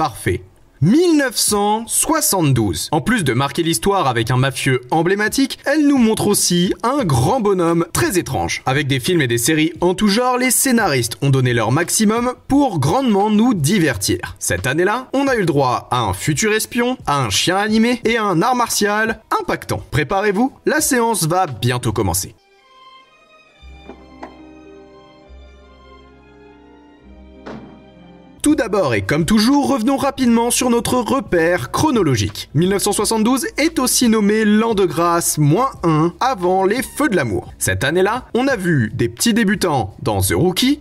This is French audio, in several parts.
Parfait. 1972. En plus de marquer l'histoire avec un mafieux emblématique, elle nous montre aussi un grand bonhomme très étrange. Avec des films et des séries en tout genre, les scénaristes ont donné leur maximum pour grandement nous divertir. Cette année-là, on a eu le droit à un futur espion, à un chien animé et à un art martial impactant. Préparez-vous, la séance va bientôt commencer. Tout d'abord et comme toujours, revenons rapidement sur notre repère chronologique. 1972 est aussi nommé l'an de grâce moins 1 avant les feux de l'amour. Cette année-là, on a vu des petits débutants dans The Rookie.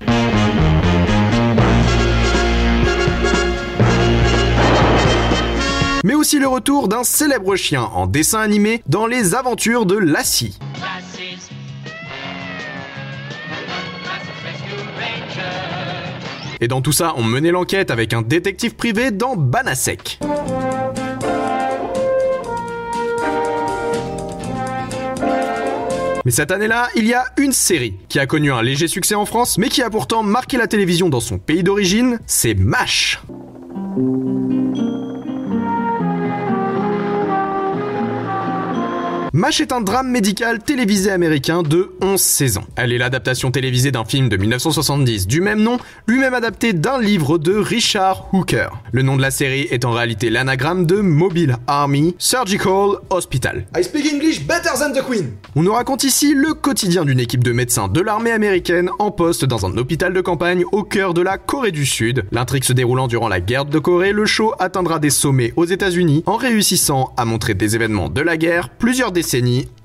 Mais aussi le retour d'un célèbre chien en dessin animé dans les aventures de Lassie. Et dans tout ça, on menait l'enquête avec un détective privé dans Banasek. Mais cette année-là, il y a une série qui a connu un léger succès en France, mais qui a pourtant marqué la télévision dans son pays d'origine, c'est MASH. MASH est un drame médical télévisé américain de 11 saisons. Elle est l'adaptation télévisée d'un film de 1970 du même nom, lui-même adapté d'un livre de Richard Hooker. Le nom de la série est en réalité l'anagramme de Mobile Army Surgical Hospital. I speak English better than the Queen. On nous raconte ici le quotidien d'une équipe de médecins de l'armée américaine en poste dans un hôpital de campagne au cœur de la Corée du Sud. L'intrigue se déroulant durant la guerre de Corée, le show atteindra des sommets aux États-Unis en réussissant à montrer des événements de la guerre plusieurs décennies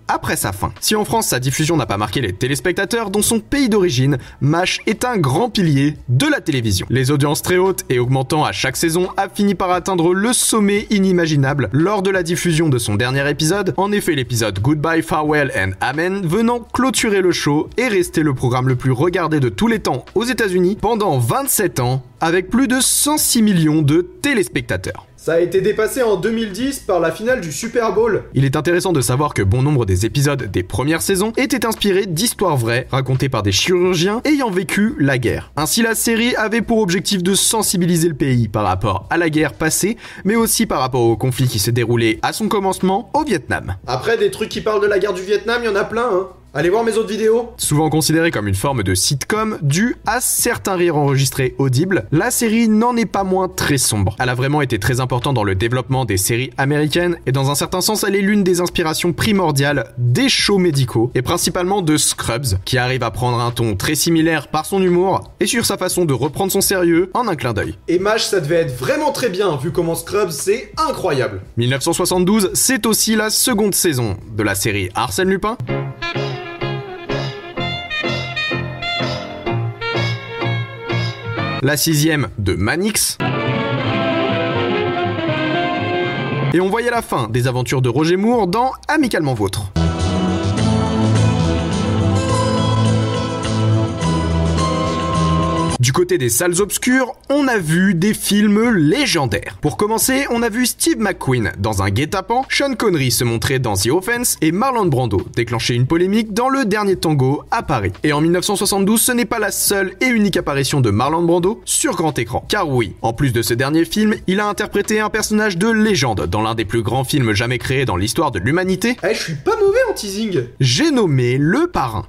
après sa fin. Si en France sa diffusion n'a pas marqué les téléspectateurs, dans son pays d'origine, MASH est un grand pilier de la télévision. Les audiences très hautes et augmentant à chaque saison a fini par atteindre le sommet inimaginable lors de la diffusion de son dernier épisode. En effet, l'épisode Goodbye, Farewell and Amen venant clôturer le show et rester le programme le plus regardé de tous les temps aux États-Unis pendant 27 ans avec plus de 106 millions de téléspectateurs. Ça a été dépassé en 2010 par la finale du Super Bowl. Il est intéressant de savoir que bon nombre des épisodes des premières saisons étaient inspirés d'histoires vraies racontées par des chirurgiens ayant vécu la guerre. Ainsi, la série avait pour objectif de sensibiliser le pays par rapport à la guerre passée, mais aussi par rapport au conflit qui s'est déroulé à son commencement au Vietnam. Après, des trucs qui parlent de la guerre du Vietnam, il y en a plein, hein. Allez voir mes autres vidéos. Souvent considérée comme une forme de sitcom due à certains rires enregistrés audibles, la série n'en est pas moins très sombre. Elle a vraiment été très importante dans le développement des séries américaines et dans un certain sens, elle est l'une des inspirations primordiales des shows médicaux et principalement de Scrubs, qui arrive à prendre un ton très similaire par son humour et sur sa façon de reprendre son sérieux en un clin d'œil. Et MASH, ça devait être vraiment très bien vu comment Scrubs c'est incroyable. 1972, c'est aussi la seconde saison de la série Arsène Lupin. La sixième de Manix. Et on voyait la fin des aventures de Roger Moore dans Amicalement Vôtre. Du côté des salles obscures, on a vu des films légendaires. Pour commencer, on a vu Steve McQueen dans un guet-apens, Sean Connery se montrer dans The Offense et Marlon Brando déclencher une polémique dans le dernier tango à Paris. Et en 1972, ce n'est pas la seule et unique apparition de Marlon Brando sur grand écran. Car oui, en plus de ce dernier film, il a interprété un personnage de légende dans l'un des plus grands films jamais créés dans l'histoire de l'humanité. Eh, je suis pas mauvais en teasing J'ai nommé Le Parrain.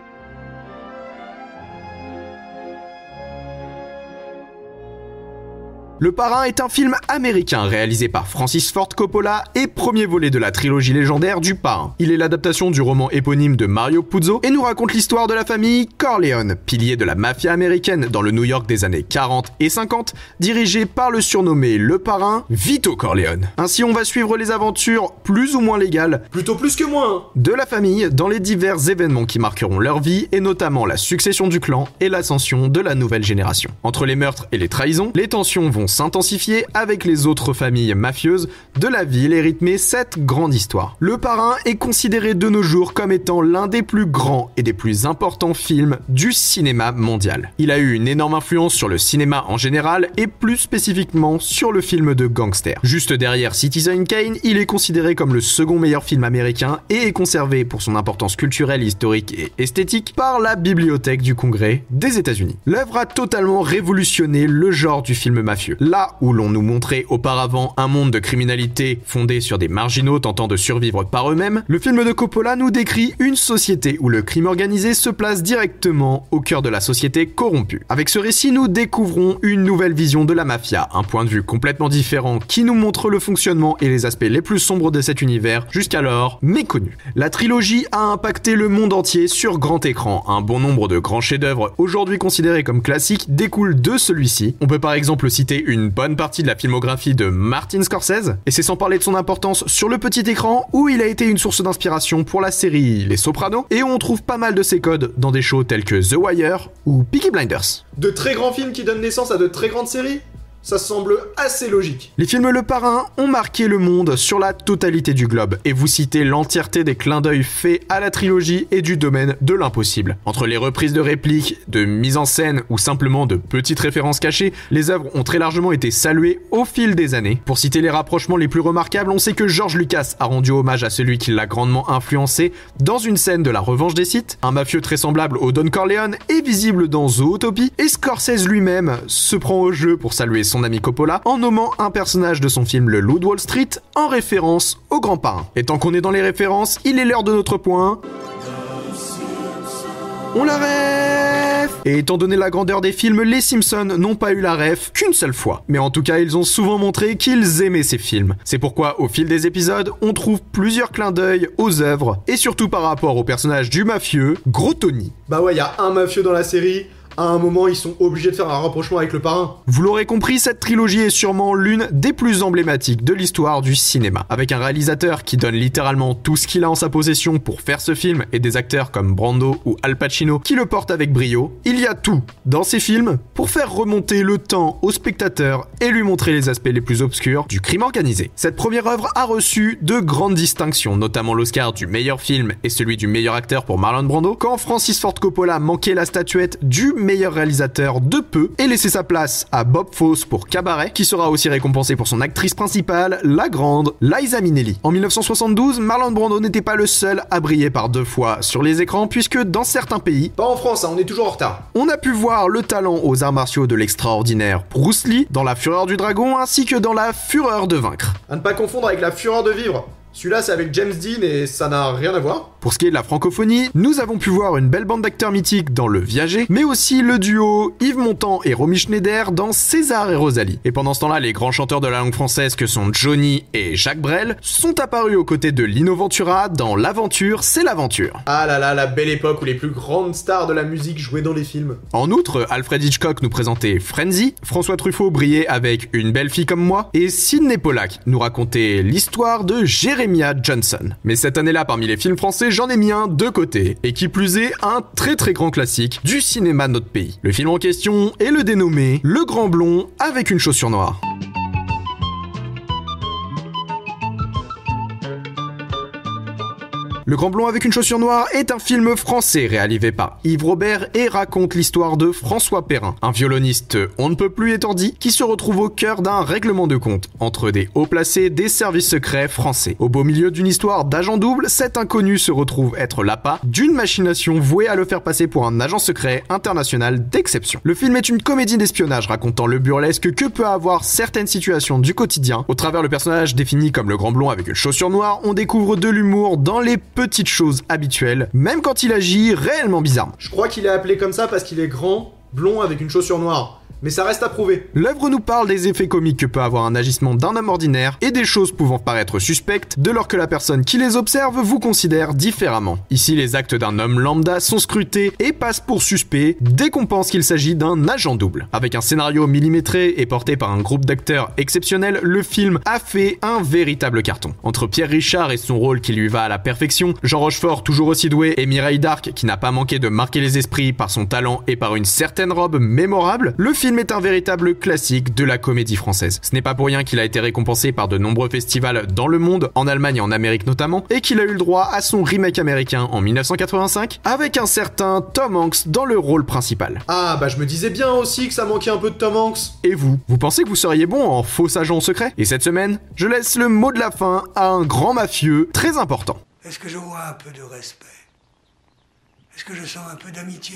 Le Parrain est un film américain réalisé par Francis Ford Coppola et premier volet de la trilogie légendaire du Parrain. Il est l'adaptation du roman éponyme de Mario Puzo et nous raconte l'histoire de la famille Corleone, pilier de la mafia américaine dans le New York des années 40 et 50, dirigé par le surnommé Le Parrain Vito Corleone. Ainsi on va suivre les aventures plus ou moins légales, plutôt plus que moins, de la famille dans les divers événements qui marqueront leur vie et notamment la succession du clan et l'ascension de la nouvelle génération. Entre les meurtres et les trahisons, les tensions vont s'intensifier avec les autres familles mafieuses de la ville et rythmer cette grande histoire. Le Parrain est considéré de nos jours comme étant l'un des plus grands et des plus importants films du cinéma mondial. Il a eu une énorme influence sur le cinéma en général et plus spécifiquement sur le film de gangster. Juste derrière Citizen Kane, il est considéré comme le second meilleur film américain et est conservé pour son importance culturelle, historique et esthétique par la Bibliothèque du Congrès des États-Unis. L'œuvre a totalement révolutionné le genre du film mafieux. Là où l'on nous montrait auparavant un monde de criminalité fondé sur des marginaux tentant de survivre par eux-mêmes, le film de Coppola nous décrit une société où le crime organisé se place directement au cœur de la société corrompue. Avec ce récit, nous découvrons une nouvelle vision de la mafia, un point de vue complètement différent qui nous montre le fonctionnement et les aspects les plus sombres de cet univers jusqu'alors méconnu. La trilogie a impacté le monde entier sur grand écran. Un bon nombre de grands chefs-d'œuvre aujourd'hui considérés comme classiques découlent de celui-ci. On peut par exemple citer une bonne partie de la filmographie de Martin Scorsese, et c'est sans parler de son importance sur le petit écran où il a été une source d'inspiration pour la série Les Sopranos, et où on trouve pas mal de ses codes dans des shows tels que The Wire ou Peaky Blinders. De très grands films qui donnent naissance à de très grandes séries? Ça semble assez logique. Les films Le Parrain ont marqué le monde sur la totalité du globe, et vous citez l'entièreté des clins d'œil faits à la trilogie et du domaine de l'impossible. Entre les reprises de répliques, de mise en scène ou simplement de petites références cachées, les œuvres ont très largement été saluées au fil des années. Pour citer les rapprochements les plus remarquables, on sait que George Lucas a rendu hommage à celui qui l'a grandement influencé dans une scène de la revanche des sites, un mafieux très semblable au Don Corleone est visible dans Zootopie, et Scorsese lui-même se prend au jeu pour saluer son ami Coppola en nommant un personnage de son film Le Loup de Wall Street en référence au grand parrain. Et tant qu'on est dans les références, il est l'heure de notre point. On la ref Et étant donné la grandeur des films, les Simpsons n'ont pas eu la ref qu'une seule fois. Mais en tout cas, ils ont souvent montré qu'ils aimaient ces films. C'est pourquoi, au fil des épisodes, on trouve plusieurs clins d'œil aux œuvres, et surtout par rapport au personnage du mafieux, Gros Tony. Bah ouais, y a un mafieux dans la série, à un moment, ils sont obligés de faire un rapprochement avec le parrain. Vous l'aurez compris, cette trilogie est sûrement l'une des plus emblématiques de l'histoire du cinéma. Avec un réalisateur qui donne littéralement tout ce qu'il a en sa possession pour faire ce film et des acteurs comme Brando ou Al Pacino qui le portent avec brio, il y a tout dans ces films pour faire remonter le temps au spectateur et lui montrer les aspects les plus obscurs du crime organisé. Cette première œuvre a reçu de grandes distinctions, notamment l'Oscar du meilleur film et celui du meilleur acteur pour Marlon Brando, quand Francis Ford Coppola manquait la statuette du meilleur réalisateur de peu et laisser sa place à Bob Fosse pour Cabaret, qui sera aussi récompensé pour son actrice principale, la grande Liza Minnelli. En 1972, Marlon Brando n'était pas le seul à briller par deux fois sur les écrans, puisque dans certains pays, pas en France, hein, on est toujours en retard, on a pu voir le talent aux arts martiaux de l'extraordinaire Bruce Lee dans La Fureur du Dragon ainsi que dans La Fureur de Vaincre. À ne pas confondre avec La Fureur de Vivre. Celui-là, c'est avec James Dean et ça n'a rien à voir. Pour ce qui est de la francophonie, nous avons pu voir une belle bande d'acteurs mythiques dans Le Viager, mais aussi le duo Yves Montand et Romy Schneider dans César et Rosalie. Et pendant ce temps-là, les grands chanteurs de la langue française que sont Johnny et Jacques Brel sont apparus aux côtés de Lino Ventura dans L'aventure, c'est l'aventure. Ah là là, la belle époque où les plus grandes stars de la musique jouaient dans les films. En outre, Alfred Hitchcock nous présentait Frenzy, François Truffaut brillait avec Une belle fille comme moi, et Sidney Pollack nous racontait l'histoire de Jérémy Johnson. Mais cette année-là, parmi les films français, j'en ai mis un de côté, et qui plus est, un très très grand classique du cinéma de notre pays. Le film en question est le dénommé Le Grand Blond avec une chaussure noire. Le Grand Blond avec une chaussure noire est un film français réalisé par Yves Robert et raconte l'histoire de François Perrin, un violoniste on ne peut plus étourdi qui se retrouve au cœur d'un règlement de compte entre des hauts placés des services secrets français. Au beau milieu d'une histoire d'agent double, cet inconnu se retrouve être l'appât d'une machination vouée à le faire passer pour un agent secret international d'exception. Le film est une comédie d'espionnage racontant le burlesque que peut avoir certaines situations du quotidien. Au travers le personnage défini comme le Grand Blond avec une chaussure noire, on découvre de l'humour dans les petites choses habituelles, même quand il agit réellement bizarre. Je crois qu'il est appelé comme ça parce qu'il est grand, blond avec une chaussure noire mais ça reste à prouver. L'œuvre nous parle des effets comiques que peut avoir un agissement d'un homme ordinaire et des choses pouvant paraître suspectes de lors que la personne qui les observe vous considère différemment. Ici, les actes d'un homme lambda sont scrutés et passent pour suspects dès qu'on pense qu'il s'agit d'un agent double. Avec un scénario millimétré et porté par un groupe d'acteurs exceptionnel, le film a fait un véritable carton. Entre Pierre Richard et son rôle qui lui va à la perfection, Jean Rochefort toujours aussi doué et Mireille Darc qui n'a pas manqué de marquer les esprits par son talent et par une certaine robe mémorable, le film film est un véritable classique de la comédie française. Ce n'est pas pour rien qu'il a été récompensé par de nombreux festivals dans le monde, en Allemagne et en Amérique notamment, et qu'il a eu le droit à son remake américain en 1985, avec un certain Tom Hanks dans le rôle principal. Ah bah je me disais bien aussi que ça manquait un peu de Tom Hanks. Et vous Vous pensez que vous seriez bon en faux agent secret? Et cette semaine, je laisse le mot de la fin à un grand mafieux très important. Est-ce que je vois un peu de respect? Est-ce que je sens un peu d'amitié?